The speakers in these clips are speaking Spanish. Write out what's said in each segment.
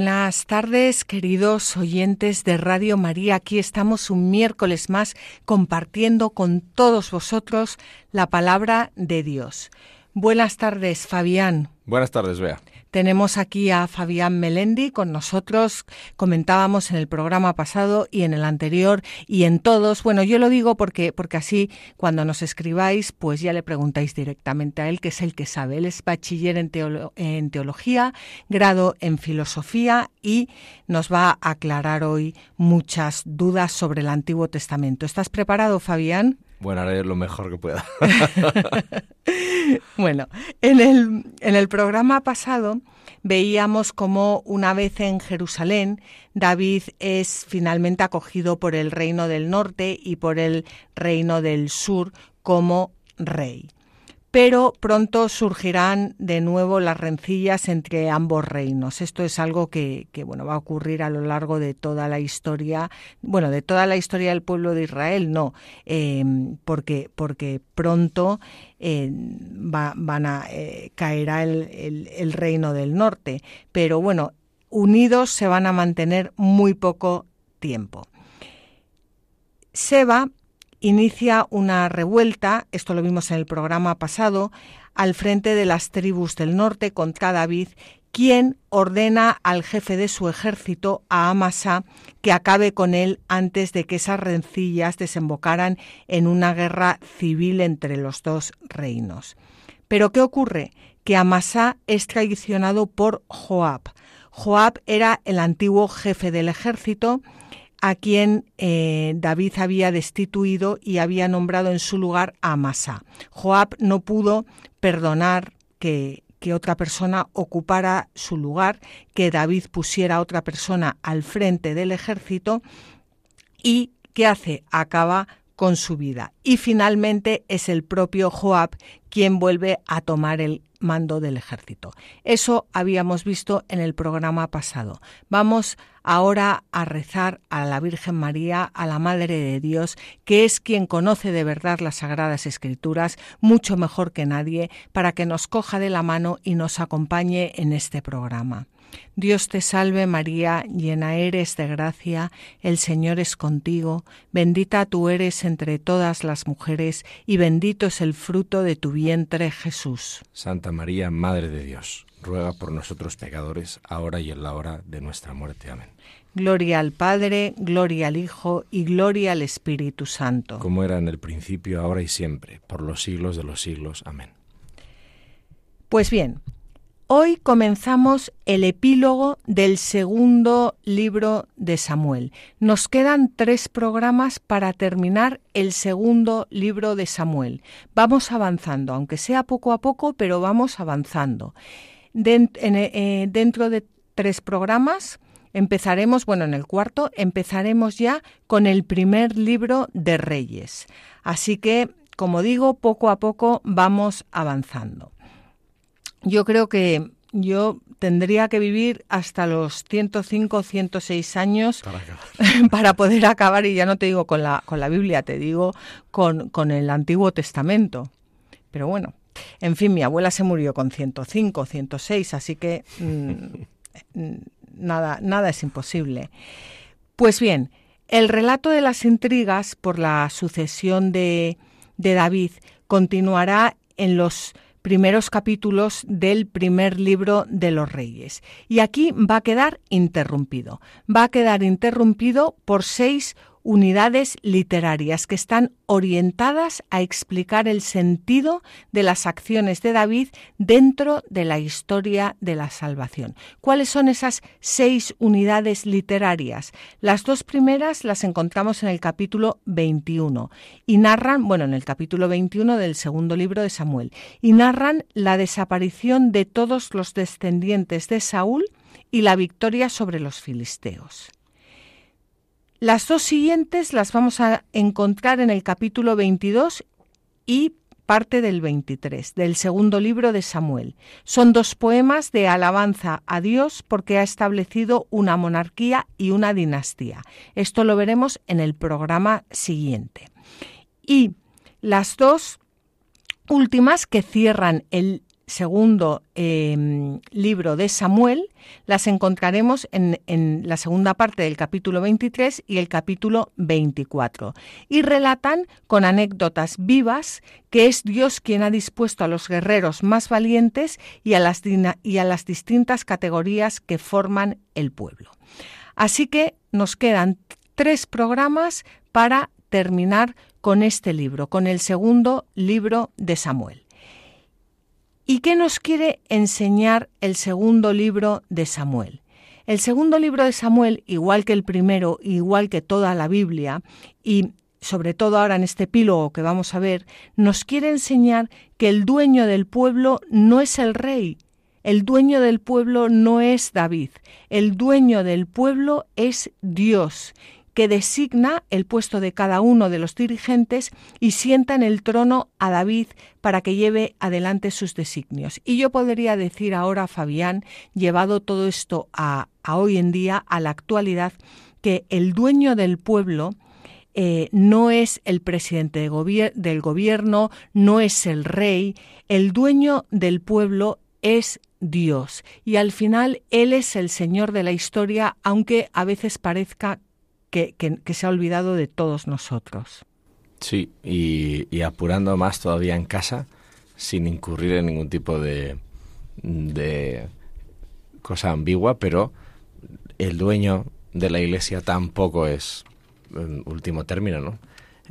Buenas tardes, queridos oyentes de Radio María. Aquí estamos un miércoles más compartiendo con todos vosotros la palabra de Dios. Buenas tardes, Fabián. Buenas tardes, Bea. Tenemos aquí a Fabián Melendi con nosotros. Comentábamos en el programa pasado y en el anterior y en todos. Bueno, yo lo digo porque, porque así cuando nos escribáis, pues ya le preguntáis directamente a él, que es el que sabe. Él es bachiller en, en teología, grado en filosofía y nos va a aclarar hoy muchas dudas sobre el Antiguo Testamento. ¿Estás preparado, Fabián? Bueno, haré lo mejor que pueda. bueno, en el, en el programa pasado veíamos cómo una vez en Jerusalén David es finalmente acogido por el reino del norte y por el reino del sur como rey pero pronto surgirán de nuevo las rencillas entre ambos reinos. Esto es algo que, bueno va a ocurrir a lo largo de toda la historia, bueno, de toda la historia del pueblo de Israel, no, eh, porque, porque pronto eh, van a eh, caerá el, el reino del norte, pero bueno, unidos se van a mantener muy poco tiempo. Seba inicia una revuelta, esto lo vimos en el programa pasado, al frente de las tribus del norte contra David, quien ordena al jefe de su ejército, a Amasa, que acabe con él antes de que esas rencillas desembocaran en una guerra civil entre los dos reinos. Pero ¿qué ocurre? Que Amasa es traicionado por Joab. Joab era el antiguo jefe del ejército a quien eh, David había destituido y había nombrado en su lugar a Amasa. Joab no pudo perdonar que, otra persona ocupara su lugar, que David pusiera a otra persona al frente del ejército y ¿qué hace? Acaba con su vida. Y finalmente es el propio Joab quien vuelve a tomar el mando del ejército. Eso habíamos visto en el programa pasado. Vamos ahora a rezar a la Virgen María, a la Madre de Dios, que es quien conoce de verdad las Sagradas Escrituras mucho mejor que nadie, para que nos coja de la mano y nos acompañe en este programa. Dios te salve María, llena eres de gracia, el Señor es contigo, bendita tú eres entre todas las mujeres, y bendito es el fruto de tu vientre Jesús. Santa María, Madre de Dios, ruega por nosotros pecadores, ahora y en la hora de nuestra muerte. Amén. Gloria al Padre, gloria al Hijo y gloria al Espíritu Santo. Como era en el principio, ahora y siempre, por los siglos de los siglos. Amén. Pues bien, Hoy comenzamos el epílogo del segundo libro de Samuel. Nos quedan tres programas para terminar el segundo libro de Samuel. Vamos avanzando, aunque sea poco a poco, pero vamos avanzando. Eh, dentro de tres programas empezaremos, bueno, en el cuarto, empezaremos ya con el primer libro de Reyes. Así que, como digo, poco a poco vamos avanzando. Yo creo que yo tendría que vivir hasta los 105, 106 años para, poder acabar, y ya no te digo con la, con la Biblia, te digo con, con el Antiguo Testamento. Pero bueno, en fin, mi abuela se murió con 105, 106, así que mm, nada, nada es imposible. Pues bien, el relato de las intrigas por la sucesión de, de David continuará en los primeros capítulos del primer libro de los reyes. Y aquí va a quedar interrumpido. Va a quedar interrumpido por seis unidades literarias que están orientadas a explicar el sentido de las acciones de David dentro de la historia de la salvación. ¿Cuáles son esas seis unidades literarias? Las dos primeras las encontramos en el capítulo 21 y narran, bueno, en el capítulo 21 del segundo libro de Samuel, y narran la desaparición de todos los descendientes de Saúl y la victoria sobre los filisteos. Las dos siguientes las vamos a encontrar en el capítulo 22 y parte del 23, del segundo libro de Samuel. Son dos poemas de alabanza a Dios porque ha establecido una monarquía y una dinastía. Esto lo veremos en el programa siguiente. Y las dos últimas que cierran el segundo em, libro de Samuel las encontraremos en, en, la segunda parte del capítulo 23 y el capítulo 24 y relatan con anécdotas vivas que es Dios quien ha dispuesto a los guerreros más valientes y a las, y a las distintas categorías que forman el pueblo. Así que nos quedan tres programas para terminar con este libro, con el segundo libro de Samuel. ¿Y qué nos quiere enseñar el segundo libro de Samuel? El segundo libro de Samuel, igual que el primero, igual que toda la Biblia, y sobre todo ahora en este epílogo que vamos a ver, nos quiere enseñar que el dueño del pueblo no es el rey, el dueño del pueblo no es David, el dueño del pueblo es Dios que designa el puesto de cada uno de los dirigentes y sienta en el trono a David para que lleve adelante sus designios. Y yo podría decir ahora, Fabián, llevado todo esto a, hoy en día, a la actualidad, que el dueño del pueblo eh, no es el presidente del gobierno, no es el rey, el dueño del pueblo es Dios. Y al final Él es el Señor de la historia, aunque a veces parezca que, se ha olvidado de todos nosotros. Sí, y, apurando más todavía en casa, sin incurrir en ningún tipo de, de cosa ambigua, pero el dueño de la iglesia tampoco es último término, ¿no?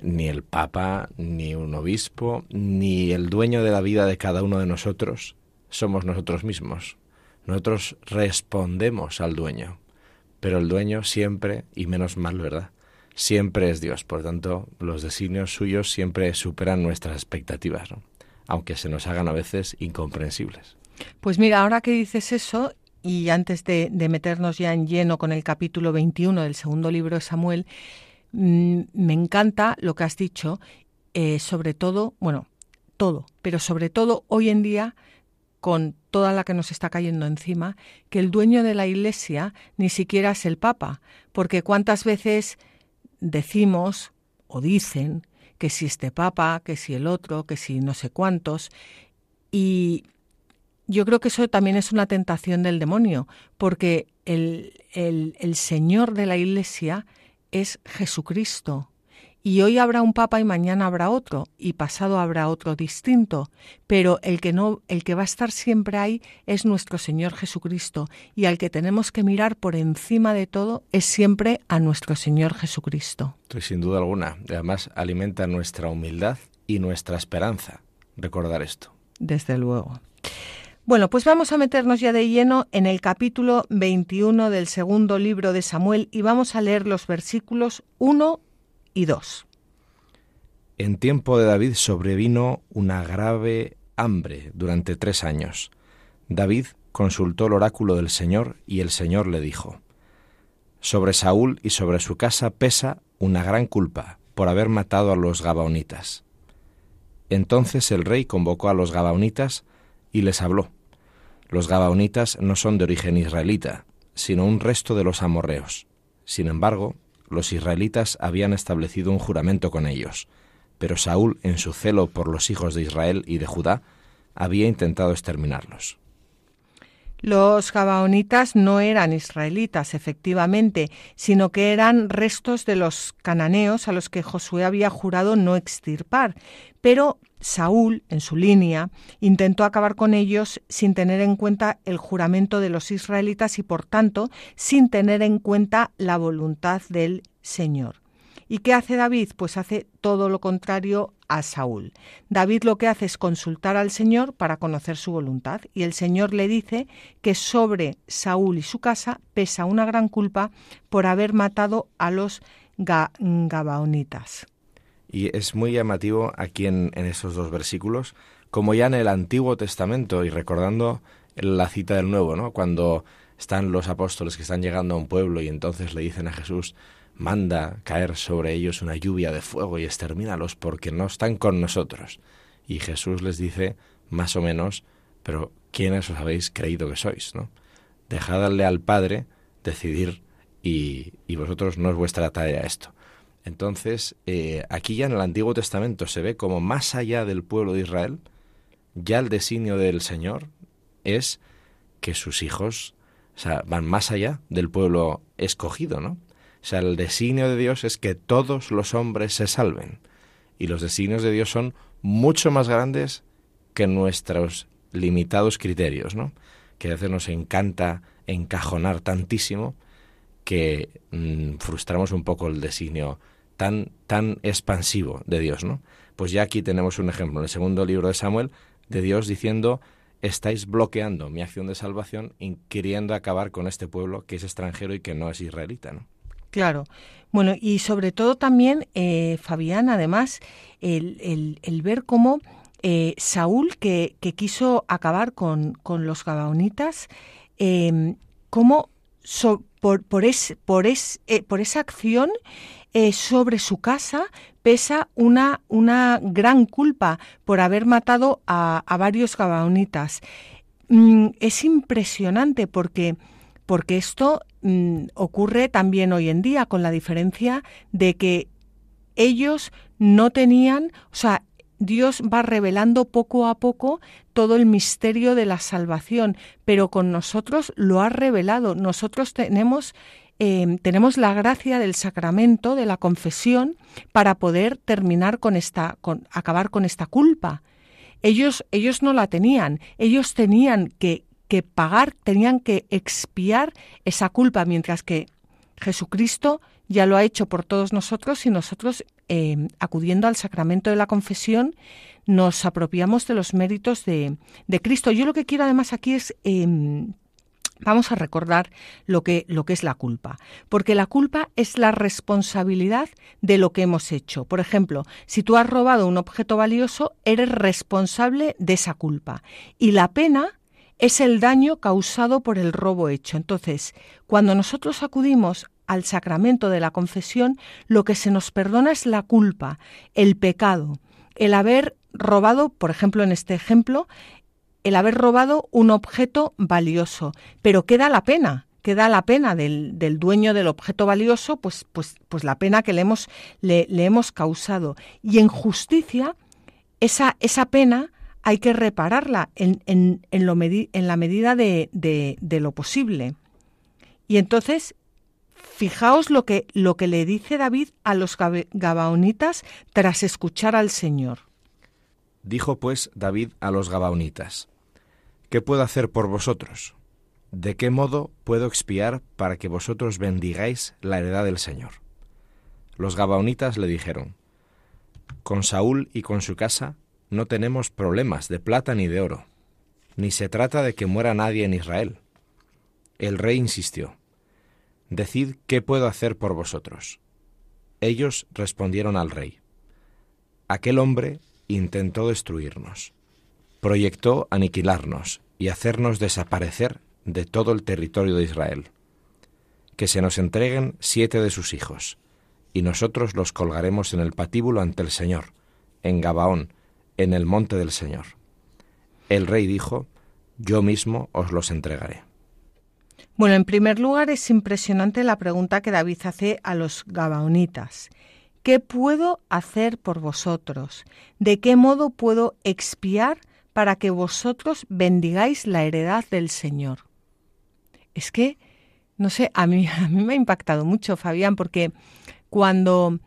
Ni el papa, ni un obispo, ni el dueño de la vida de cada uno de nosotros somos nosotros mismos. Nosotros respondemos al dueño pero el dueño siempre, y menos mal, ¿verdad? Siempre es Dios. Por tanto, los designios suyos siempre superan nuestras expectativas, ¿no? aunque se nos hagan a veces incomprensibles. Pues mira, ahora que dices eso, y antes de, meternos ya en lleno con el capítulo 21 del segundo libro de Samuel, mm, me encanta lo que has dicho, eh, sobre todo, bueno, todo, pero sobre todo hoy en día con toda la que nos está cayendo encima, que el dueño de la Iglesia ni siquiera es el Papa, porque cuántas veces decimos o dicen que si este Papa, que si el otro, que si no sé cuántos, y yo creo que eso también es una tentación del demonio, porque el, el, el Señor de la Iglesia es Jesucristo, y hoy habrá un papa y mañana habrá otro y pasado habrá otro distinto, pero el que no el que va a estar siempre ahí es nuestro Señor Jesucristo y al que tenemos que mirar por encima de todo es siempre a nuestro Señor Jesucristo. sin duda alguna, además alimenta nuestra humildad y nuestra esperanza recordar esto. Desde luego. Bueno, pues vamos a meternos ya de lleno en el capítulo 21 del segundo libro de Samuel y vamos a leer los versículos 1 y En tiempo de David sobrevino una grave hambre durante tres años. David consultó el oráculo del Señor y el Señor le dijo, Sobre Saúl y sobre su casa pesa una gran culpa por haber matado a los Gabaonitas. Entonces el rey convocó a los Gabaonitas y les habló. Los Gabaonitas no son de origen israelita, sino un resto de los amorreos. Sin embargo, los israelitas habían establecido un juramento con ellos, pero Saúl, en su celo por los hijos de Israel y de Judá, había intentado exterminarlos. Los Gabaonitas no eran israelitas, efectivamente, sino que eran restos de los cananeos a los que Josué había jurado no extirpar. Pero Saúl, en su línea, intentó acabar con ellos sin tener en cuenta el juramento de los israelitas y, por tanto, sin tener en cuenta la voluntad del Señor. ¿Y qué hace David? Pues hace todo lo contrario a Saúl. David lo que hace es consultar al Señor para conocer su voluntad y el Señor le dice que sobre Saúl y su casa pesa una gran culpa por haber matado a los Gabaonitas. Y es muy llamativo aquí en, en estos dos versículos, como ya en el Antiguo Testamento y recordando la cita del Nuevo, ¿no? Cuando están los apóstoles que están llegando a un pueblo y entonces le dicen a Jesús, manda caer sobre ellos una lluvia de fuego y extermínalos porque no están con nosotros. Y Jesús les dice, más o menos, pero ¿quiénes os habéis creído que sois? ¿no? Dejadle al Padre decidir y, y vosotros no es vuestra tarea esto. Entonces, eh, aquí ya en el Antiguo Testamento se ve como más allá del pueblo de Israel, ya el designio del Señor es que sus hijos o sea, van más allá del pueblo escogido, ¿no? O sea, el designio de Dios es que todos los hombres se salven. Y los designios de Dios son mucho más grandes que nuestros limitados criterios, ¿no? Que a veces nos encanta encajonar tantísimo que mm, frustramos un poco el designio tan, tan expansivo de Dios, ¿no? Pues ya aquí tenemos un ejemplo, en el segundo libro de Samuel, de Dios diciendo, estáis bloqueando mi acción de salvación y queriendo acabar con este pueblo que es extranjero y que no es israelita, ¿no? Claro. Bueno, y sobre todo también, eh, Fabián, además, el, el, ver cómo eh, Saúl, que, que, quiso acabar con, con los gabaonitas, eh, cómo por, por, es, por, es, eh, por esa acción eh, sobre su casa pesa una, una gran culpa por haber matado a, varios gabaonitas. Mm, es impresionante porque, porque esto mm, ocurre también hoy en día, con la diferencia de que ellos no tenían, o sea, Dios va revelando poco a poco todo el misterio de la salvación, pero con nosotros lo ha revelado. Nosotros tenemos Em, tenemos la gracia del sacramento de la confesión para poder terminar con esta, con, acabar con esta culpa. Ellos, ellos no la tenían, ellos tenían que, que pagar, tenían que expiar esa culpa, mientras que Jesucristo ya lo ha hecho por todos nosotros y nosotros, em, acudiendo al sacramento de la confesión, nos apropiamos de los méritos de, de Cristo. Yo lo que quiero además aquí es em, Vamos a recordar lo que, lo que es la culpa, porque la culpa es la responsabilidad de lo que hemos hecho. Por ejemplo, si tú has robado un objeto valioso, eres responsable de esa culpa. Y la pena es el daño causado por el robo hecho. Entonces, cuando nosotros acudimos al sacramento de la confesión, lo que se nos perdona es la culpa, el pecado, el haber robado, por ejemplo, en este ejemplo, el haber robado un objeto valioso, pero queda la pena, queda la pena del, dueño del objeto valioso, pues, pues, pues la pena que le hemos, le, hemos causado. Y en justicia, esa, esa pena hay que repararla en, en, en, lo en la medida de, de, lo posible. Y entonces, fijaos lo que, lo que le dice David a los gabaonitas tras escuchar al Señor. Dijo pues David a los Gabaonitas, ¿qué puedo hacer por vosotros? ¿De qué modo puedo expiar para que vosotros bendigáis la heredad del Señor? Los Gabaonitas le dijeron, con Saúl y con su casa no tenemos problemas de plata ni de oro, ni se trata de que muera nadie en Israel. El rey insistió, Decid qué puedo hacer por vosotros. Ellos respondieron al rey, Aquel hombre intentó destruirnos, proyectó aniquilarnos y hacernos desaparecer de todo el territorio de Israel. Que se nos entreguen siete de sus hijos, y nosotros los colgaremos en el patíbulo ante el Señor, en Gabaón, en el monte del Señor. El rey dijo, yo mismo os los entregaré. Bueno, en primer lugar es impresionante la pregunta que David hace a los gabaonitas. ¿Qué puedo hacer por vosotros? ¿De qué modo puedo expiar para que vosotros bendigáis la heredad del Señor? Es que, no sé, a mí, a mí me ha impactado mucho, Fabián, porque cuando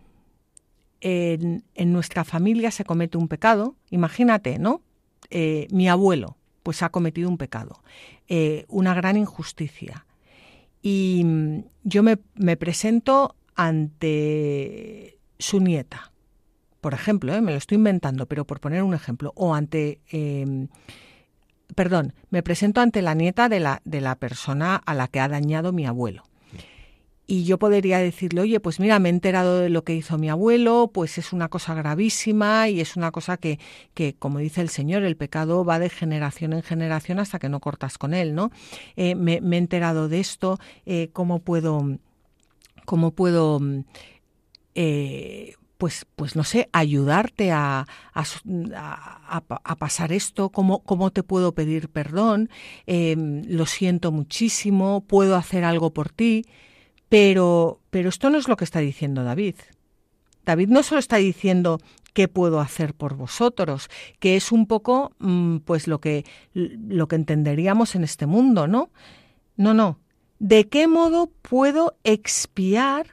en, nuestra familia se comete un pecado, imagínate, ¿no? Eh, mi abuelo, pues ha cometido un pecado, eh, una gran injusticia. Y yo me, presento ante su nieta, por ejemplo, ¿eh? me lo estoy inventando, pero por poner un ejemplo, o ante, em, perdón, me presento ante la nieta de la, de la persona a la que ha dañado mi abuelo. Y yo podría decirle, oye, pues mira, me he enterado de lo que hizo mi abuelo, pues es una cosa gravísima y es una cosa que, que como dice el Señor, el pecado va de generación en generación hasta que no cortas con él, ¿no? Eh, me, he enterado de esto, eh, ¿cómo puedo, cómo puedo eh, pues, pues no sé, ayudarte a, a, pasar esto, cómo, cómo te puedo pedir perdón, em, lo siento muchísimo, puedo hacer algo por ti, pero, pero esto no es lo que está diciendo David. David no solo está diciendo qué puedo hacer por vosotros, que es un poco mm, pues lo que, lo que entenderíamos en este mundo, ¿no? No, no. ¿De qué modo puedo expiar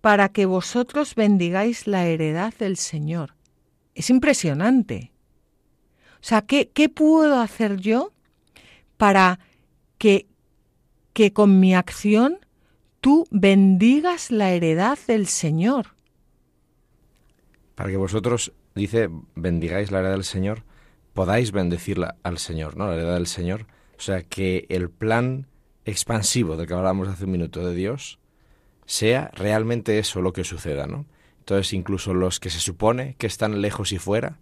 para que vosotros bendigáis la heredad del Señor. Es impresionante. O sea, ¿qué, qué puedo hacer yo para que, que con mi acción tú bendigas la heredad del Señor? Para que vosotros, dice, bendigáis la heredad del Señor, podáis bendecirla al Señor, ¿no? La heredad del Señor. O sea, que el plan expansivo del que hablábamos hace un minuto de Dios sea realmente eso lo que suceda, ¿no? Entonces incluso los que se supone que están lejos y fuera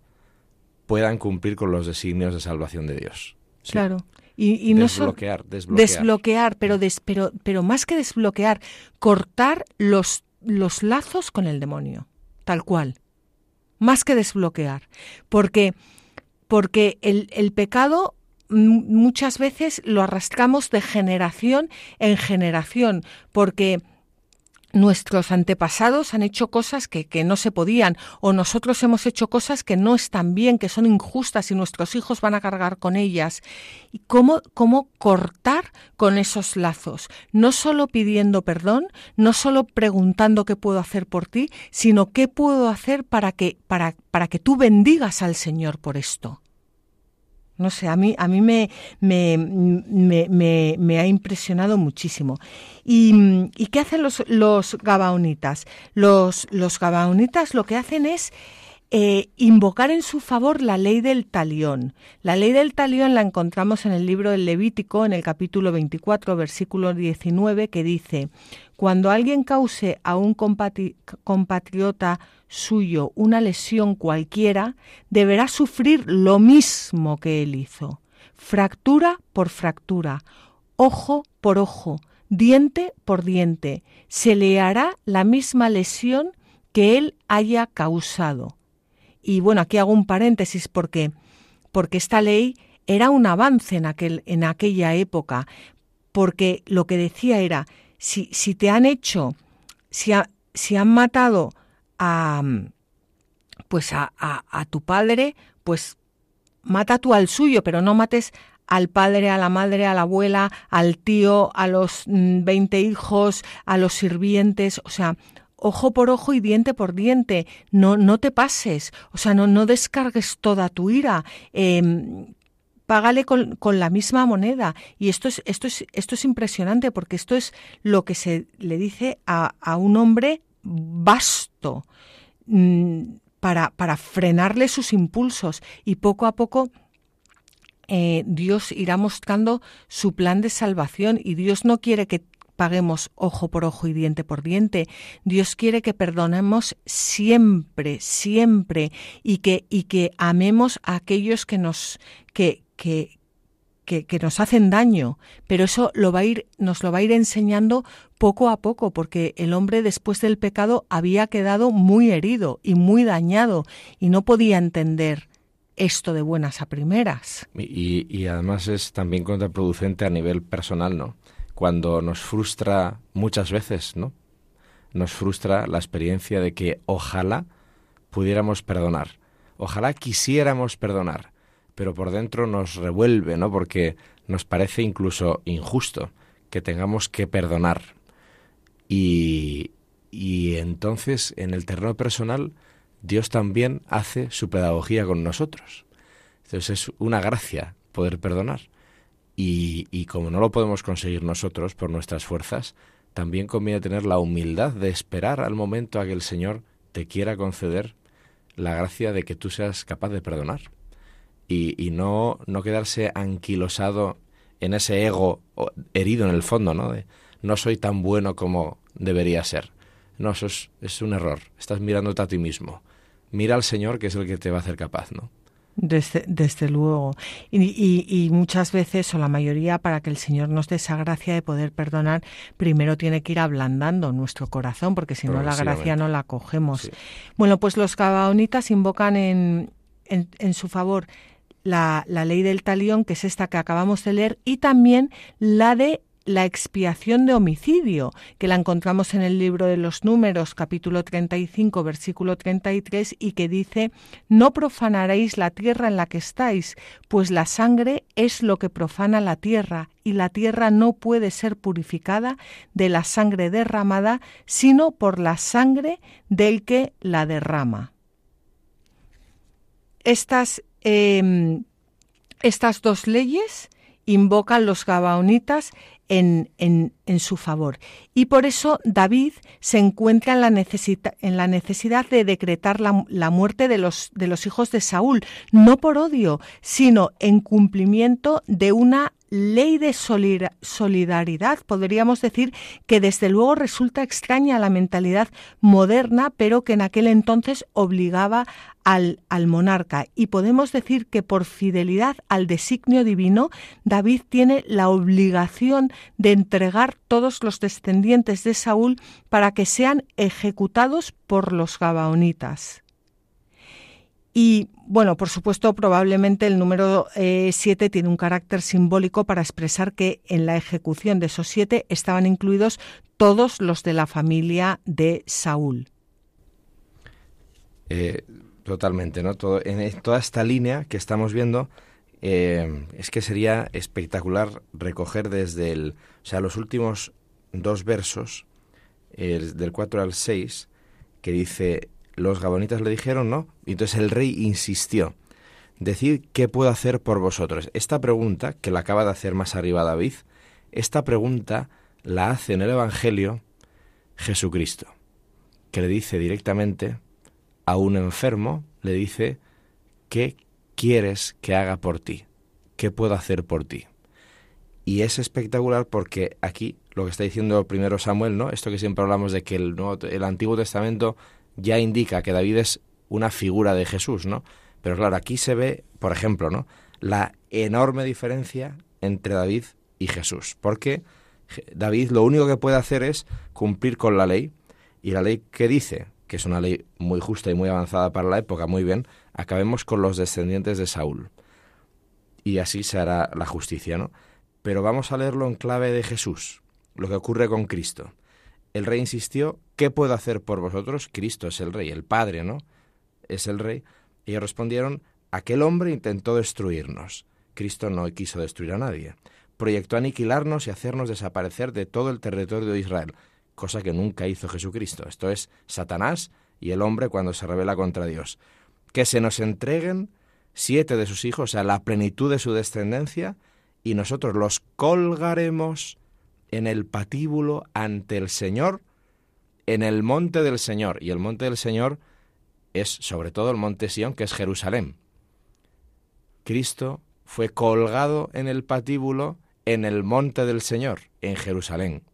puedan cumplir con los designios de salvación de Dios. Claro. Y, no desbloquear, desbloquear. Desbloquear, pero, pero, pero más que desbloquear, cortar los, los lazos con el demonio, tal cual. Más que desbloquear. Porque, porque el, el pecado muchas veces lo arrastramos de generación en generación, porque nuestros antepasados han hecho cosas que, que, no se podían o nosotros hemos hecho cosas que no están bien, que son injustas y nuestros hijos van a cargar con ellas. ¿Y cómo, cómo cortar con esos lazos? No solo pidiendo perdón, no solo preguntando qué puedo hacer por ti, sino qué puedo hacer para que, para, para que tú bendigas al Señor por esto. No sé, a mí, a mí me, me, me, me ha impresionado muchísimo. ¿Y, ¿Y, qué hacen los, los gabaonitas? Los, los gabaonitas lo que hacen es eh, invocar en su favor la ley del talión. La ley del talión la encontramos en el libro del Levítico, en el capítulo 24, versículo 19, que dice, cuando alguien cause a un compatriota suyo una lesión cualquiera, deberá sufrir lo mismo que él hizo, fractura por fractura, ojo por ojo, diente por diente, se le hará la misma lesión que él haya causado. Y bueno, aquí hago un paréntesis porque, porque esta ley era un avance en, aquel, en aquella época, porque lo que decía era, si, si te han hecho, si, si han matado a, pues a, a, tu padre, pues mata tú al suyo, pero no mates al padre, a la madre, a la abuela, al tío, a los mm, veinte hijos, a los sirvientes, o sea, ojo por ojo y diente por diente. No, no te pases, o sea, no, no descargues toda tu ira. Em, págale con, la misma moneda. Y esto es, esto, es, esto es impresionante porque esto es lo que se le dice a, a un hombre vasto mm, para, para, frenarle sus impulsos y poco a poco eh, Dios irá mostrando su plan de salvación y Dios no quiere que paguemos ojo por ojo y diente por diente. Dios quiere que perdonemos siempre, siempre y que, y que amemos a aquellos que nos, que, que, que, nos hacen daño, pero eso lo va a ir, nos lo va a ir enseñando poco a poco, porque el hombre después del pecado había quedado muy herido y muy dañado y no podía entender esto de buenas a primeras. Y, y además es también contraproducente a nivel personal, ¿no? Cuando nos frustra muchas veces, ¿no? Nos frustra la experiencia de que ojalá pudiéramos perdonar, ojalá quisiéramos perdonar, pero por dentro nos revuelve, ¿no? Porque nos parece incluso injusto que tengamos que perdonar. Y, y entonces en el terreno personal Dios también hace su pedagogía con nosotros. Entonces es una gracia poder perdonar. Y, como no lo podemos conseguir nosotros por nuestras fuerzas, también conviene tener la humildad de esperar al momento a que el Señor te quiera conceder la gracia de que tú seas capaz de perdonar. Y, no, no quedarse anquilosado en ese ego herido en el fondo, ¿no? De, no soy tan bueno como debería ser. No, eso es, un error. Estás mirándote a ti mismo. Mira al Señor, que es el que te va a hacer capaz, ¿no? Desde, desde luego. Y, y, muchas veces, o la mayoría, para que el Señor nos dé esa gracia de poder perdonar, primero tiene que ir ablandando nuestro corazón, porque si no la gracia no la cogemos. Bueno, pues los gabaonitas invocan en, en, en su favor la, la, ley del talión, que es esta que acabamos de leer, y también la de la expiación de homicidio, que la encontramos en el libro de los números, capítulo 35, versículo 33, y que dice, No profanaréis la tierra en la que estáis, pues la sangre es lo que profana la tierra, y la tierra no puede ser purificada de la sangre derramada, sino por la sangre del que la derrama. Estas, em, estas dos leyes invocan los gabaonitas en, en, en, su favor. Y por eso David se encuentra en la, en la necesidad de decretar la, la, muerte de los, de los hijos de Saúl, no por odio, sino en cumplimiento de una ley de solidaridad. Podríamos decir que desde luego resulta extraña la mentalidad moderna, pero que en aquel entonces obligaba al, al, monarca. Y podemos decir que por fidelidad al designio divino, David tiene la obligación de entregar todos los descendientes de Saúl para que sean ejecutados por los gabaonitas. Y bueno, por supuesto, probablemente el número 7 eh, tiene un carácter simbólico para expresar que en la ejecución de esos siete estaban incluidos todos los de la familia de Saúl. Eh, totalmente, ¿no? Todo, en toda esta línea que estamos viendo, eh, es que sería espectacular recoger desde el, o sea, los últimos dos versos, del 4 al 6, que dice, los gabonitas le dijeron no, y entonces el rey insistió, decid qué puedo hacer por vosotros. Esta pregunta, que la acaba de hacer más arriba David, esta pregunta la hace en el Evangelio Jesucristo, que le dice directamente a un enfermo, le dice, ¿qué quieres que haga por ti? ¿Qué puedo hacer por ti? Y es espectacular porque aquí lo que está diciendo primero Samuel, ¿no? Esto que siempre hablamos de que el, el Antiguo Testamento ya indica que David es una figura de Jesús, ¿no? Pero claro, aquí se ve, por ejemplo, ¿no? La enorme diferencia entre David y Jesús, porque David lo único que puede hacer es cumplir con la ley, y la ley que dice, que es una ley muy justa y muy avanzada para la época, muy bien, acabemos con los descendientes de Saúl. Y así se hará la justicia, ¿no? Pero vamos a leerlo en clave de Jesús, lo que ocurre con Cristo. El rey insistió, ¿qué puedo hacer por vosotros? Cristo es el rey, el Padre, ¿no? Es el rey. Y ellos respondieron, aquel hombre intentó destruirnos. Cristo no quiso destruir a nadie. Proyectó aniquilarnos y hacernos desaparecer de todo el territorio de Israel, cosa que nunca hizo Jesucristo. Esto es Satanás y el hombre cuando se revela contra Dios. Que se nos entreguen siete de sus hijos a la plenitud de su descendencia y nosotros los colgaremos en el patíbulo ante el Señor, en el monte del Señor. Y el monte del Señor es sobre todo el monte Sión, que es Jerusalén. Cristo fue colgado en el patíbulo en el monte del Señor, en Jerusalén.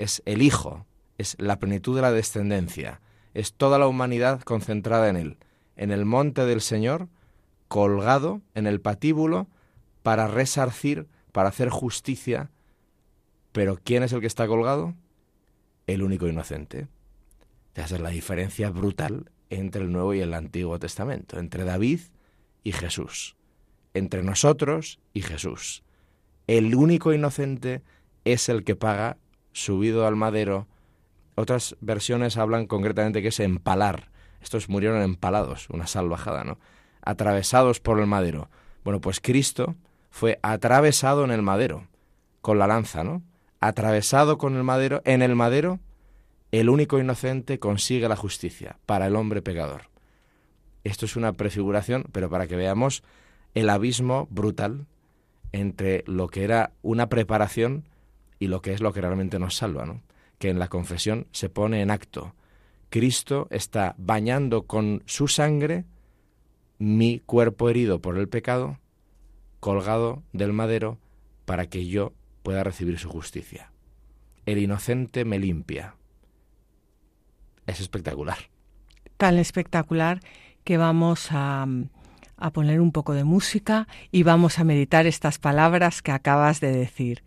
Es el Hijo, es la plenitud de la descendencia, es toda la humanidad concentrada en él, en el monte del Señor, colgado en el patíbulo para resarcir, para hacer justicia pero ¿quién es el que está colgado? El único inocente. Esa es la diferencia brutal entre el Nuevo y el Antiguo Testamento, entre David y Jesús, entre nosotros y Jesús. El único inocente es el que paga subido al madero. Otras versiones hablan concretamente que es empalar. Estos murieron empalados, una salvajada, ¿no? Atravesados por el madero. Bueno, pues Cristo fue atravesado en el madero, con la lanza, ¿no? atravesado con el madero, en el madero, el único inocente consigue la justicia para el hombre pecador. Esto es una prefiguración, pero para que veamos el abismo brutal entre lo que era una preparación y lo que es lo que realmente nos salva, ¿no? que en la confesión se pone en acto. Cristo está bañando con su sangre mi cuerpo herido por el pecado, colgado del madero, para que yo pueda recibir su justicia. El inocente me limpia, Es espectacular. Tan espectacular que vamos a, a poner un poco de música y vamos a meditar estas palabras que acabas de decir.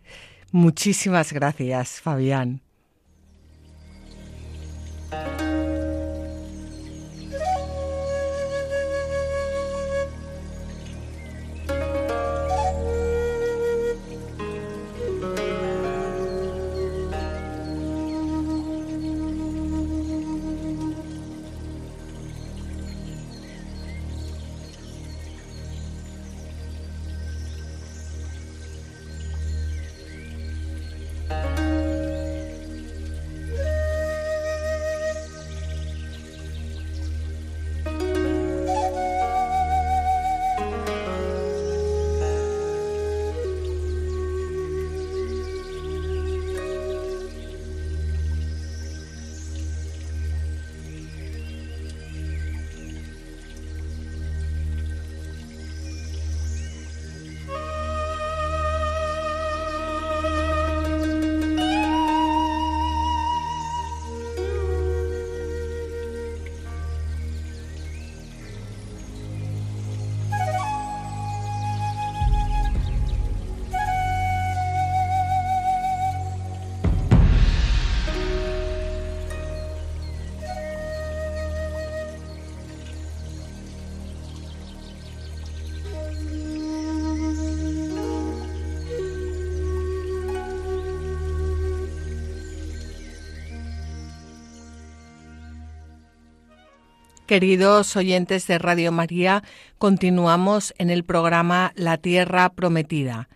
Muchísimas gracias, Fabián. Queridos oyentes de Radio María, continuamos en el programa La Tierra Prometida.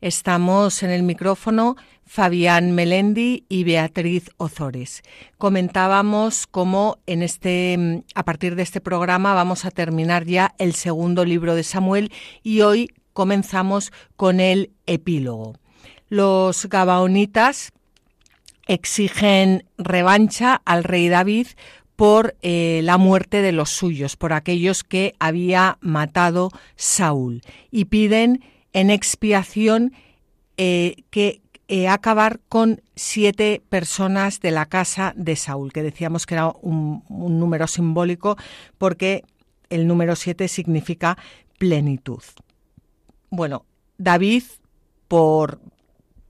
Estamos en el micrófono Fabián Melendi y Beatriz Ozores. Comentábamos cómo en este a partir de este programa vamos a terminar ya el segundo libro de Samuel y hoy comenzamos con el epílogo. Los gabaonitas exigen revancha al rey David por eh, la muerte de los suyos, por aquellos que había matado Saúl, y piden en expiación eh, que eh, acabar con siete personas de la casa de Saúl, que decíamos que era un, un número simbólico porque el número siete significa plenitud. Bueno, David, por,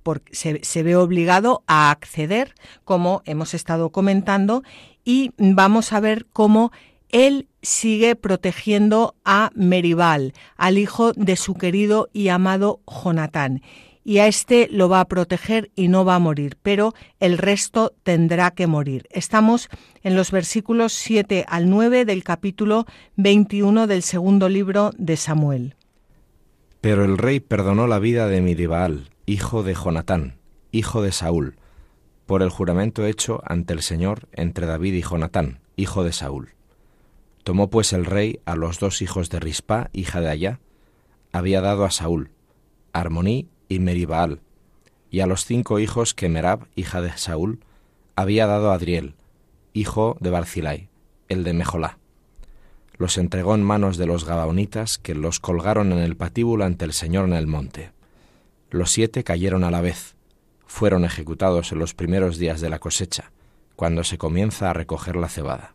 porque se, ve obligado a acceder, como hemos estado comentando, y vamos a ver cómo él sigue protegiendo a Meribal, al hijo de su querido y amado Jonatán. Y a este lo va a proteger y no va a morir, pero el resto tendrá que morir. Estamos en los versículos 7 al 9 del capítulo 21 del segundo libro de Samuel. Pero el rey perdonó la vida de Meribal, hijo de Jonatán, hijo de Saúl, por el juramento hecho ante el Señor entre David y Jonatán, hijo de Saúl. Tomó pues el rey a los dos hijos de Rispa, hija de Allá, había dado a Saúl, Armoní y Meribaal, y a los cinco hijos que Merab, hija de Saúl, había dado a Adriel, hijo de Barzilai, el de Mejolá. Los entregó en manos de los Gabaonitas, que los colgaron en el patíbulo ante el Señor en el monte. Los siete cayeron a la vez. Fueron ejecutados en los primeros días de la cosecha, cuando se comienza a recoger la cebada.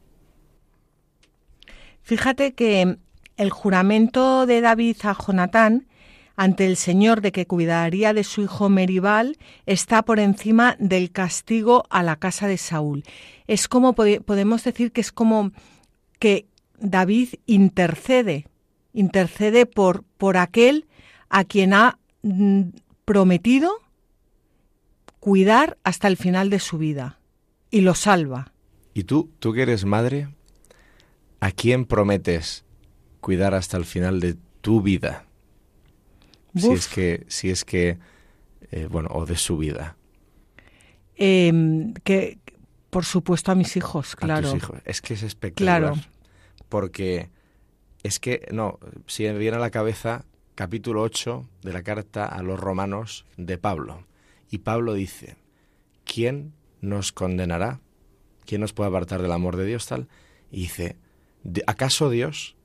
Fíjate que el juramento de David a Jonatán ante el Señor de que cuidaría de su hijo Meribal está por encima del castigo a la casa de Saúl. Es como podemos decir que es como que David intercede, intercede por, por aquel a quien ha mm, prometido cuidar hasta el final de su vida y lo salva. ¿Y tú, tú que eres madre, a quién prometes cuidar hasta el final de tu vida? Si es que, si es que, eh, bueno, o de su vida. Em, que, por supuesto, a mis hijos, claro. A tus hijos. Es que es espectacular. Claro. Porque es que, no, si me viene a la cabeza capítulo 8 de la carta a los romanos de Pablo. Y Pablo dice, ¿quién nos condenará? ¿Quién nos puede apartar del amor de Dios tal? Y dice, ¿acaso Dios,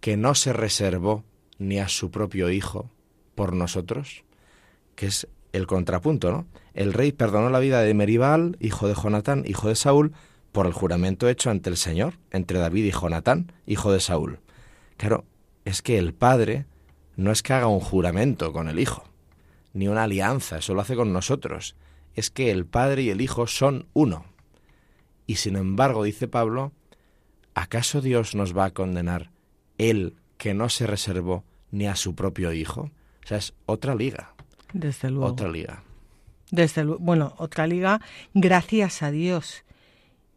que no se reservó ni a su propio Hijo por nosotros? Que es el contrapunto, ¿no? El rey perdonó la vida de Meribal, hijo de Jonatán, hijo de Saúl, por el juramento hecho ante el Señor, entre David y Jonatán, hijo de Saúl. Claro, es que el padre no es que haga un juramento con el hijo, ni una alianza, eso lo hace con nosotros. Es que el padre y el hijo son uno. Y sin embargo, dice Pablo, ¿acaso Dios nos va a condenar él que no se reservó ni a su propio hijo? O sea, es otra liga. Desde luego. Otra liga. Desde luego. Bueno, otra liga, gracias a Dios.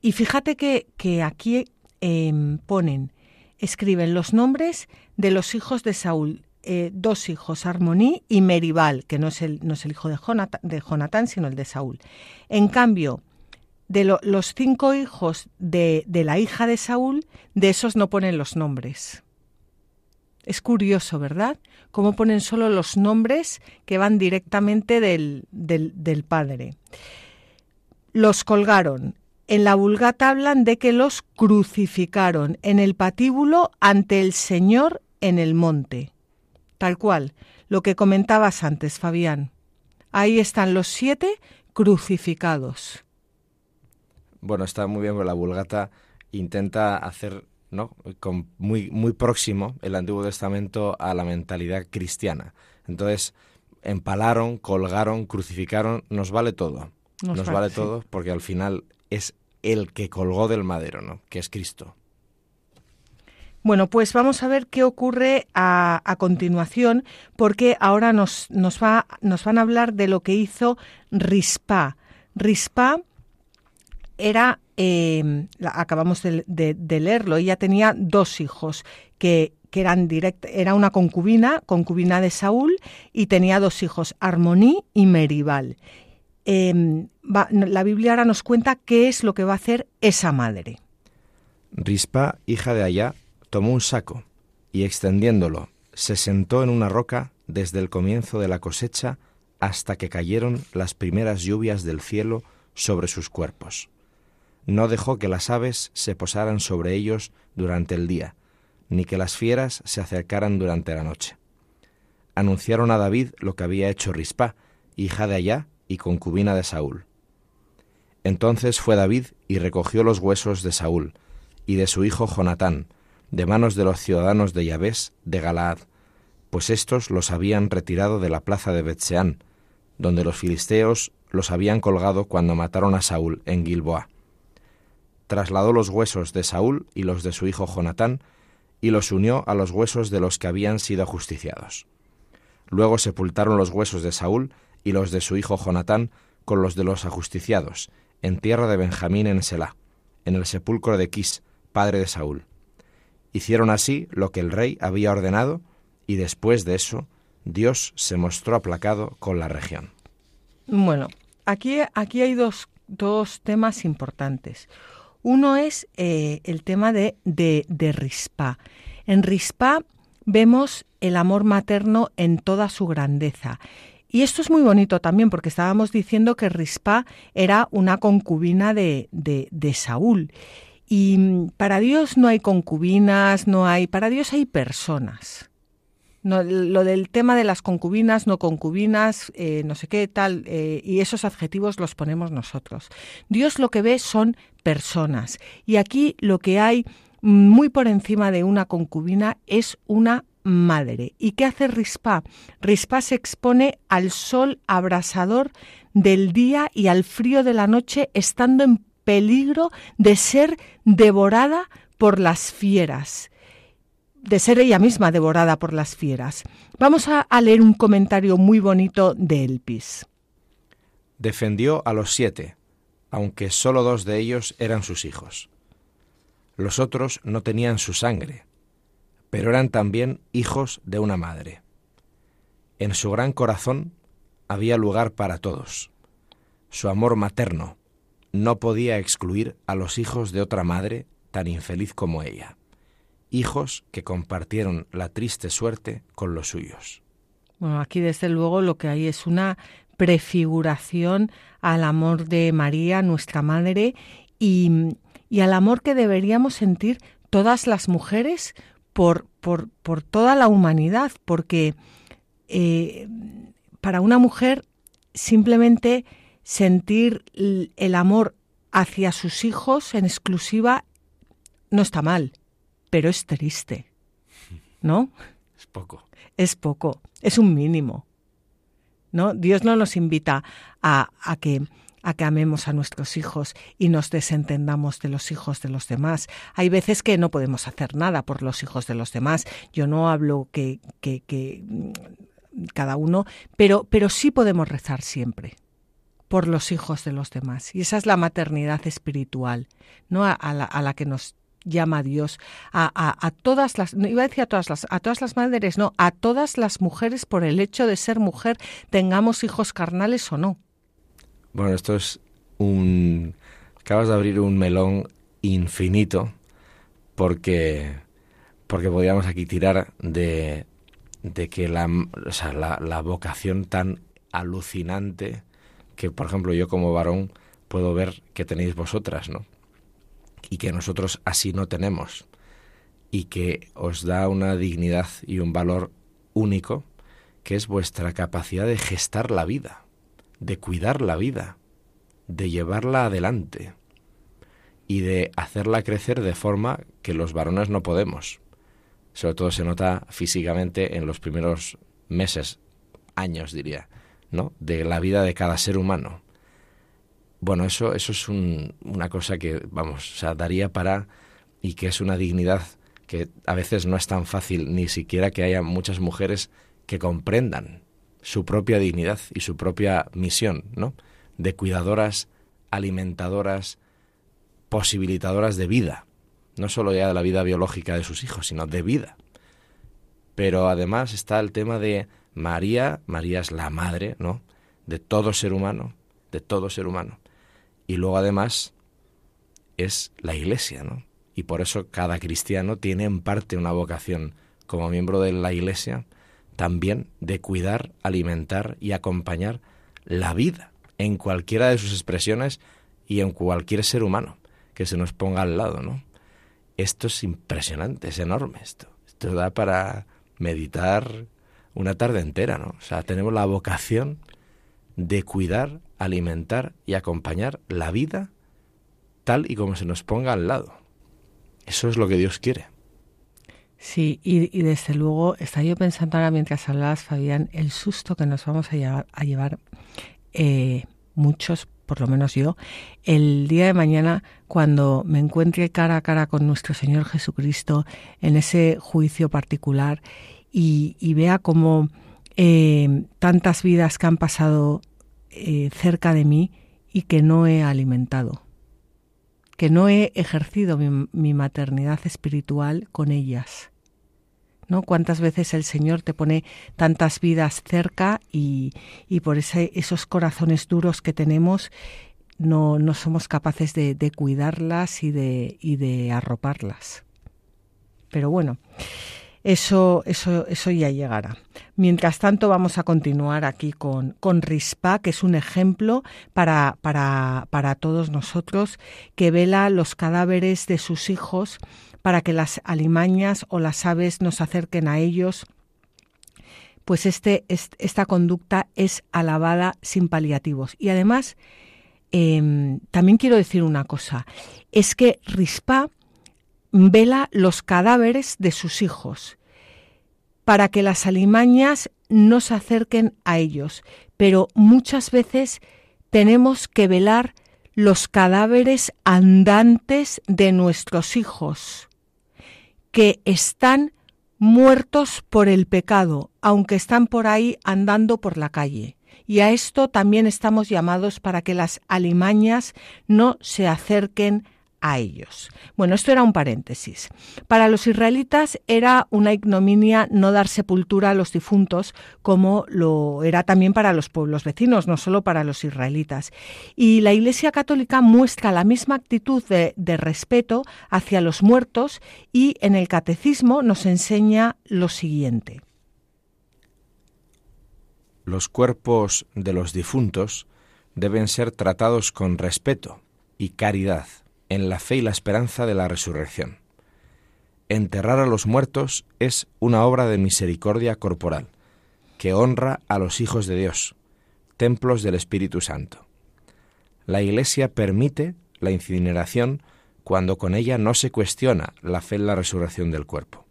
Y fíjate que, que aquí em, ponen, escriben los nombres de los hijos de Saúl, eh, dos hijos, Armoní y Meribal, que no es el, hijo de Jonatán, de Jonatán, sino el de Saúl. En cambio, de los cinco hijos de, de, la hija de Saúl, de esos no ponen los nombres. Es curioso, ¿verdad? Cómo ponen solo los nombres que van directamente del, del, del padre. Los colgaron. En la Vulgata hablan de que los crucificaron en el patíbulo ante el Señor en el monte. Tal cual, lo que comentabas antes, Fabián. Ahí están los siete crucificados. Bueno, está muy bien, porque la Vulgata intenta hacer ¿no? Con muy, muy próximo el Antiguo Testamento a la mentalidad cristiana. Entonces, empalaron, colgaron, crucificaron, nos vale todo. Nos, nos vale, todo porque al final es el que colgó del madero, ¿no? Que es Cristo. Bueno, pues vamos a ver qué ocurre a, continuación, porque ahora nos, va, van a hablar de lo que hizo Rispa. Rispa era, eh, acabamos de, leerlo, ella tenía dos hijos que, eran direct, era una concubina, concubina de Saúl, y tenía dos hijos, Armoní y Meribal. Va, la Biblia ahora nos cuenta qué es lo que va a hacer esa madre. Rispa, hija de Allá, tomó un saco y extendiéndolo, se sentó en una roca desde el comienzo de la cosecha hasta que cayeron las primeras lluvias del cielo sobre sus cuerpos. No dejó que las aves se posaran sobre ellos durante el día, ni que las fieras se acercaran durante la noche. Anunciaron a David lo que había hecho Rispa, hija de Allá y concubina de Saúl. Entonces fue David y recogió los huesos de Saúl y de su hijo Jonatán, de manos de los ciudadanos de Yabés de Galaad, pues éstos los habían retirado de la plaza de Betseán, donde los filisteos los habían colgado cuando mataron a Saúl en Gilboa. Trasladó los huesos de Saúl y los de su hijo Jonatán, y los unió a los huesos de los que habían sido ajusticiados. Luego sepultaron los huesos de Saúl y los de su hijo Jonatán con los de los ajusticiados, en tierra de Benjamín en Selá, en el sepulcro de Quis, padre de Saúl. Hicieron así lo que el rey había ordenado, y después de eso Dios se mostró aplacado con la región. Bueno, aquí, aquí hay dos, dos temas importantes. Uno es eh, el tema de, de, de Rispa. En Rispa vemos el amor materno en toda su grandeza. Y esto es muy bonito también porque estábamos diciendo que Rispa era una concubina de, de, de Saúl. Y para Dios no hay concubinas, no hay, para Dios hay personas. No, lo del tema de las concubinas, no concubinas, eh, no sé qué tal, eh, y esos adjetivos los ponemos nosotros. Dios lo que ve son personas. Y aquí lo que hay muy por encima de una concubina es una madre. ¿Y qué hace Rispa? Rispa se expone al sol abrasador del día y al frío de la noche, estando en peligro de ser devorada por las fieras, de ser ella misma devorada por las fieras. Vamos a, leer un comentario muy bonito de Elpis. Defendió a los siete, aunque solo dos de ellos eran sus hijos. Los otros no tenían su sangre, pero eran también hijos de una madre. En su gran corazón había lugar para todos. Su amor materno, no podía excluir a los hijos de otra madre tan infeliz como ella, hijos que compartieron la triste suerte con los suyos. Bueno, aquí desde luego lo que hay es una prefiguración al amor de María, nuestra madre, y, al amor que deberíamos sentir todas las mujeres por, por, por toda la humanidad, porque eh, para una mujer simplemente sentir el amor hacia sus hijos en exclusiva no está mal, pero es triste. ¿No? Es poco. Es poco, es un mínimo. ¿No? Dios no nos invita a, a que a que amemos a nuestros hijos y nos desentendamos de los hijos de los demás. Hay veces que no podemos hacer nada por los hijos de los demás. Yo no hablo que, que, que mm, cada uno, pero, pero sí podemos rezar siempre por los hijos de los demás. Y esa es la maternidad espiritual, ¿no? A, la, que nos llama Dios a, a, a, todas las, no iba a decir a todas las, a todas las madres, no, a todas las mujeres por el hecho de ser mujer, tengamos hijos carnales o no. Bueno, esto es un, acabas de abrir un melón infinito porque porque podríamos aquí tirar de, de que la, o sea, la, la vocación tan alucinante que, por ejemplo, yo como varón puedo ver que tenéis vosotras, ¿no? Y que nosotros así no tenemos. Y que os da una dignidad y un valor único, que es vuestra capacidad de gestar la vida, de cuidar la vida, de llevarla adelante y de hacerla crecer de forma que los varones no podemos. Sobre todo se nota físicamente en los primeros meses, años diría, ¿no? de la vida de cada ser humano. Bueno, eso, eso es un, una cosa que, vamos, o sea, daría para y que es una dignidad que a veces no es tan fácil ni siquiera que haya muchas mujeres que comprendan su propia dignidad y su propia misión, ¿no? De cuidadoras, alimentadoras, posibilitadoras de vida, no solo ya de la vida biológica de sus hijos, sino de vida. Pero además está el tema de María, María es la madre, ¿no? De todo ser humano, de todo ser humano. Y luego además es la iglesia, ¿no? Y por eso cada cristiano tiene en parte una vocación como miembro de la iglesia también de cuidar, alimentar y acompañar la vida en cualquiera de sus expresiones y en cualquier ser humano que se nos ponga al lado, ¿no? Esto es impresionante, es enorme esto. Esto da para meditar una tarde entera, ¿no? O sea, tenemos la vocación de cuidar, alimentar y acompañar la vida tal y como se nos ponga al lado. Eso es lo que Dios quiere. Sí, y, desde luego estaba yo pensando ahora mientras hablabas, Fabián, el susto que nos vamos a llevar, a llevar eh, muchos, por lo menos yo, el día de mañana cuando me encuentre cara a cara con nuestro Señor Jesucristo en ese juicio particular y, vea cómo eh, tantas vidas que han pasado eh, cerca de mí y que no he alimentado, que no he ejercido mi, maternidad espiritual con ellas. ¿no? Cuántas veces el Señor te pone tantas vidas cerca y, y por esos corazones duros que tenemos no, no somos capaces de, de cuidarlas y de, y de arroparlas. Pero bueno, eso, eso, eso ya llegará. Mientras tanto, vamos a continuar aquí con, con Rispa, que es un ejemplo para, para, para todos nosotros, que vela los cadáveres de sus hijos para que las alimañas o las aves nos acerquen a ellos, pues este, esta conducta es alabada sin paliativos. Y además, eh, también quiero decir una cosa, es que Rispa vela los cadáveres de sus hijos para que las alimañas no se acerquen a ellos, pero muchas veces tenemos que velar los cadáveres andantes de nuestros hijos que están muertos por el pecado, aunque están por ahí andando por la calle. Y a esto también estamos llamados para que las alimañas no se acerquen a ellos. Bueno, esto era un paréntesis. Para los israelitas era una ignominia no dar sepultura a los difuntos, como lo era también para los pueblos vecinos, no solo para los israelitas. Y la Iglesia Católica muestra la misma actitud de, de respeto hacia los muertos y en el catecismo nos enseña lo siguiente. Los cuerpos de los difuntos deben ser tratados con respeto y caridad en la fe y la esperanza de la resurrección. Enterrar a los muertos es una obra de misericordia corporal, que honra a los hijos de Dios, templos del Espíritu Santo. La Iglesia permite la incineración cuando con ella no se cuestiona la fe en la resurrección del cuerpo.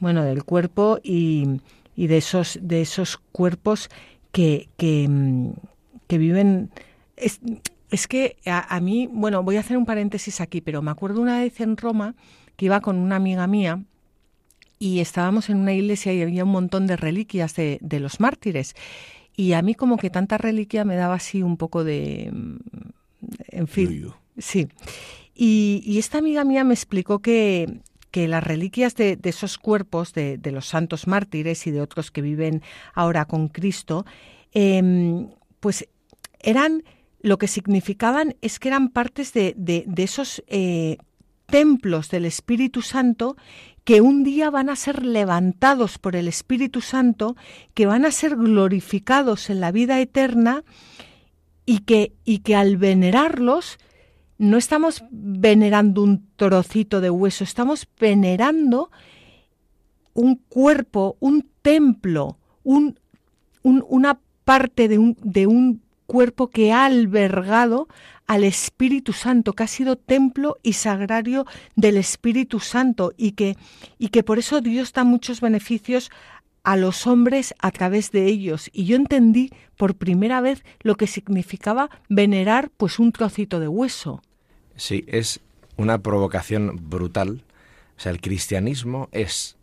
Bueno, del cuerpo y, y de, esos, de esos cuerpos que, que, mm, que viven... Es, es que a, a, mí, bueno, voy a hacer un paréntesis aquí, pero me acuerdo una vez en Roma que iba con una amiga mía y estábamos en una iglesia y había un montón de reliquias de, de los mártires. Y a mí como que tanta reliquia me daba así un poco de... Mm, en fin. Sí. Y, y, esta amiga mía me explicó que, que las reliquias de, de esos cuerpos, de, de, los santos mártires y de otros que viven ahora con Cristo, eh, pues eran, lo que significaban es que eran partes de, de esos eh, templos del Espíritu Santo que un día van a ser levantados por el Espíritu Santo, que van a ser glorificados en la vida eterna y que, y que al venerarlos no estamos venerando un trocito de hueso, estamos venerando un cuerpo, un templo, un, un, una parte de un, de un cuerpo que ha albergado al Espíritu Santo, que ha sido templo y sagrario del Espíritu Santo y que, y que por eso Dios da muchos beneficios a los hombres a través de ellos. Y yo entendí por primera vez lo que significaba venerar pues un trocito de hueso. Sí, es una provocación brutal. O sea, el cristianismo es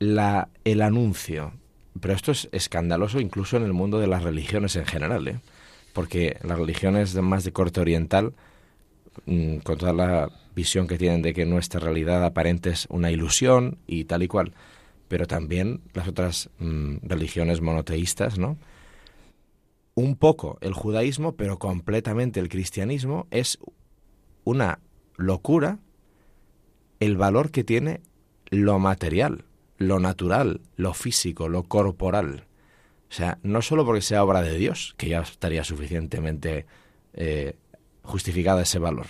la, el anuncio, pero esto es escandaloso incluso en el mundo de las religiones en general, ¿eh? porque las religiones más de corte oriental, mm, con toda la visión que tienen de que nuestra realidad aparente es una ilusión y tal y cual, pero también las otras mmm, religiones monoteístas, ¿no? Un poco el judaísmo, pero completamente el cristianismo es una locura el valor que tiene lo material, lo natural, lo físico, lo corporal. O sea, no solo porque sea obra de Dios, que ya estaría suficientemente eh, justificada ese valor,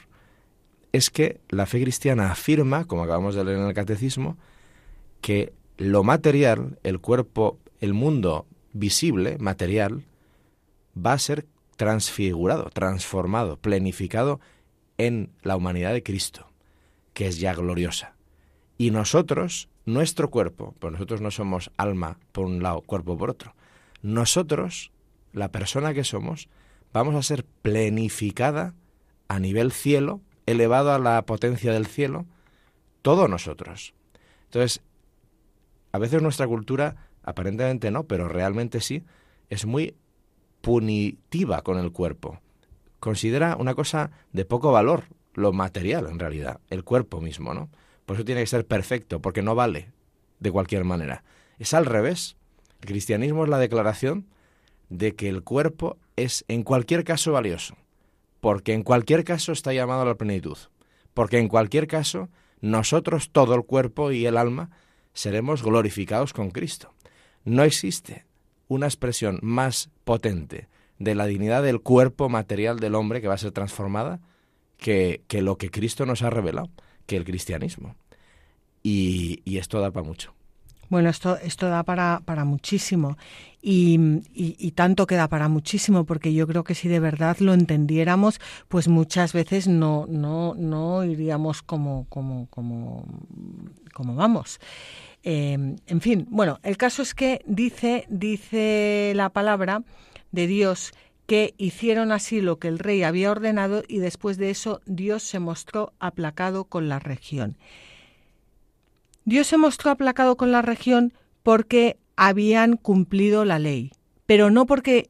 es que la fe cristiana afirma, como acabamos de leer en el catecismo, que lo material, el cuerpo, el mundo visible, material, va a ser transfigurado, transformado, plenificado en la humanidad de Cristo, que es ya gloriosa. Y nosotros, nuestro cuerpo, pues nosotros no somos alma por un lado, cuerpo por otro, nosotros, la persona que somos, vamos a ser plenificada a nivel cielo, elevado a la potencia del cielo, todos nosotros. Entonces, a veces nuestra cultura, aparentemente no, pero realmente sí, es muy punitiva con el cuerpo. Considera una cosa de poco valor, lo material en realidad, el cuerpo mismo, ¿no? Por eso tiene que ser perfecto, porque no vale de cualquier manera. Es al revés. El cristianismo es la declaración de que el cuerpo es en cualquier caso valioso, porque en cualquier caso está llamado a la plenitud, porque en cualquier caso nosotros, todo el cuerpo y el alma, seremos glorificados con Cristo. No existe una expresión más potente de la dignidad del cuerpo material del hombre que va a ser transformada que, que lo que Cristo nos ha revelado, que el cristianismo. Y, y esto da para mucho. Bueno, esto, esto da para, para muchísimo y, y, y, tanto que da para muchísimo porque yo creo que si de verdad lo entendiéramos, pues muchas veces no, no, no iríamos como, como, como, como vamos. Eh, en fin, bueno, el caso es que dice, dice la palabra de Dios que hicieron así lo que el rey había ordenado y después de eso Dios se mostró aplacado con la región. Dios se mostró aplacado con la región porque habían cumplido la ley, pero no porque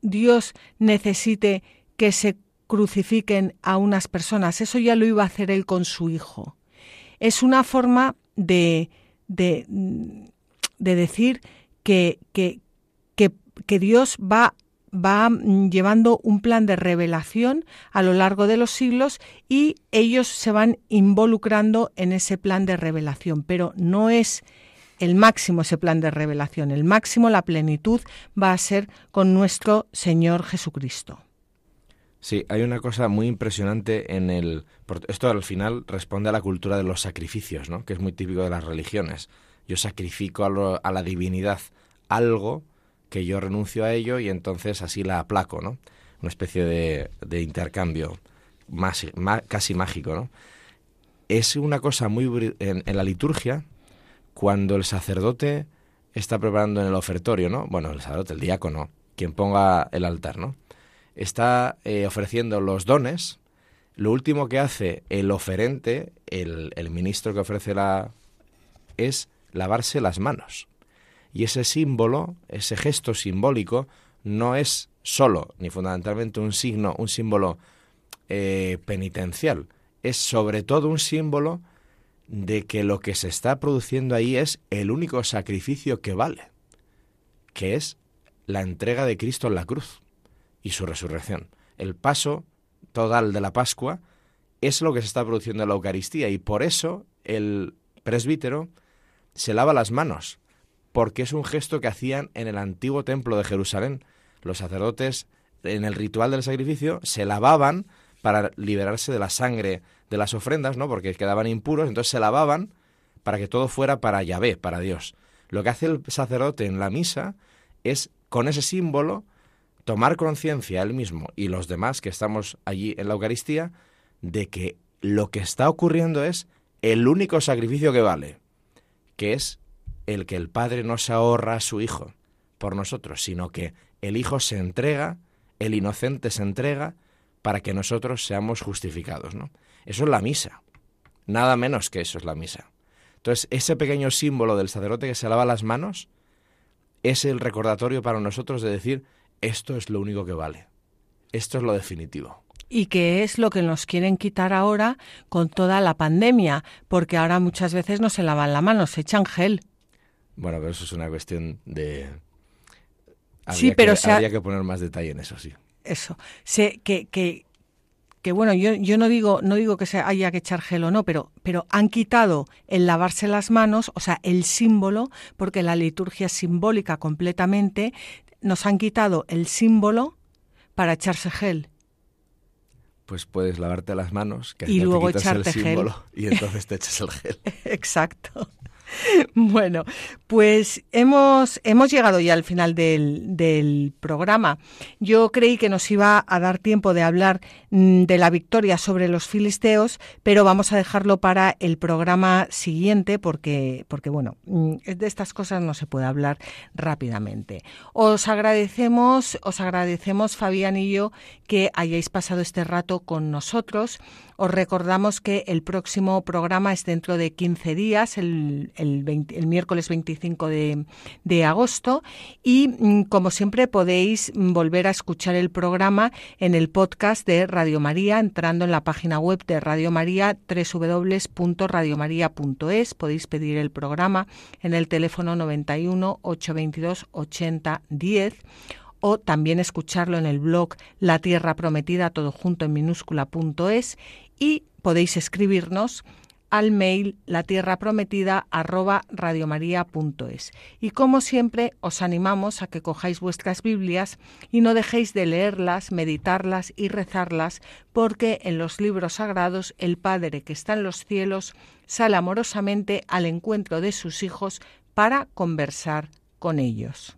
Dios necesite que se crucifiquen a unas personas, eso ya lo iba a hacer él con su hijo. Es una forma de, de, de decir que, que, que, que Dios va va llevando un plan de revelación a lo largo de los siglos y ellos se van involucrando en ese plan de revelación, pero no es el máximo ese plan de revelación, el máximo, la plenitud va a ser con nuestro Señor Jesucristo. Sí, hay una cosa muy impresionante en el... Esto al final responde a la cultura de los sacrificios, ¿no? que es muy típico de las religiones. Yo sacrifico a, lo, a la divinidad algo que yo renuncio a ello y entonces así la aplaco, ¿no? una especie de, intercambio casi mágico, ¿no? Es una cosa muy... En, en, la liturgia, cuando el sacerdote está preparando en el ofertorio, ¿no? Bueno, el sacerdote, el diácono, quien ponga el altar, ¿no? Está eh, ofreciendo los dones. Lo último que hace el oferente, el, el ministro que ofrece la... es lavarse las manos. Y ese símbolo, ese gesto simbólico, no es solo ni fundamentalmente un signo, un símbolo eh, penitencial, es sobre todo un símbolo de que lo que se está produciendo ahí es el único sacrificio que vale, que es la entrega de Cristo en la cruz y su resurrección. El paso total de la Pascua es lo que se está produciendo en la Eucaristía y por eso el presbítero se lava las manos, porque es un gesto que hacían en el antiguo templo de Jerusalén. Los sacerdotes en el ritual del sacrificio se lavaban para liberarse de la sangre de las ofrendas, ¿no? Porque quedaban impuros, entonces se lavaban para que todo fuera para Yahvé, para Dios. Lo que hace el sacerdote en la misa es, con ese símbolo, tomar conciencia él mismo y los demás que estamos allí en la Eucaristía de que lo que está ocurriendo es el único sacrificio que vale, que es el que el Padre no se ahorra a su Hijo por nosotros, sino que el Hijo se entrega, el inocente se entrega para que nosotros seamos justificados, ¿no? Eso es la misa. Nada menos que eso es la misa. Entonces, ese pequeño símbolo del sacerdote que se lava las manos es el recordatorio para nosotros de decir, esto es lo único que vale. Esto es lo definitivo. Y que es lo que nos quieren quitar ahora con toda la pandemia, porque ahora muchas veces no se lavan la mano, se echan gel. Bueno, pero eso es una cuestión de... sí, pero que, habría que poner más detalle en eso, sí eso. Sé que, que, que bueno, yo, yo no digo, no digo que se haya que echar gel o no, pero, pero han quitado el lavarse las manos, o sea, el símbolo, porque la liturgia es simbólica completamente, nos han quitado el símbolo para echarse gel. Pues puedes lavarte las manos, que y luego te echarte el símbolo y entonces te echas el gel. Exacto. Bueno, pues hemos, hemos llegado ya al final del, del, programa. Yo creí que nos iba a dar tiempo de hablar mm, de la victoria sobre los filisteos, pero vamos a dejarlo para el programa siguiente porque, porque bueno, mm, de estas cosas no se puede hablar rápidamente. Os agradecemos, os agradecemos, Fabián y yo, que hayáis pasado este rato con nosotros. Os recordamos que el próximo programa es dentro de 15 días, el, miércoles 25 de, de agosto. Y mm, como siempre podéis volver a escuchar el programa en el podcast de Radio María, entrando en la página web de Radio María, www.radiomaria.es. Podéis pedir el programa en el teléfono 91 822 80 10 o también escucharlo en el blog La Tierra Prometida, todo junto en minúscula.es y podéis escribirnos al mail latierraprometida@radiomaria.es. Y como siempre, os animamos a que cojáis vuestras Biblias y no dejéis de leerlas, meditarlas y rezarlas, porque en los libros sagrados el Padre que está en los cielos sale amorosamente al encuentro de sus hijos para conversar con ellos.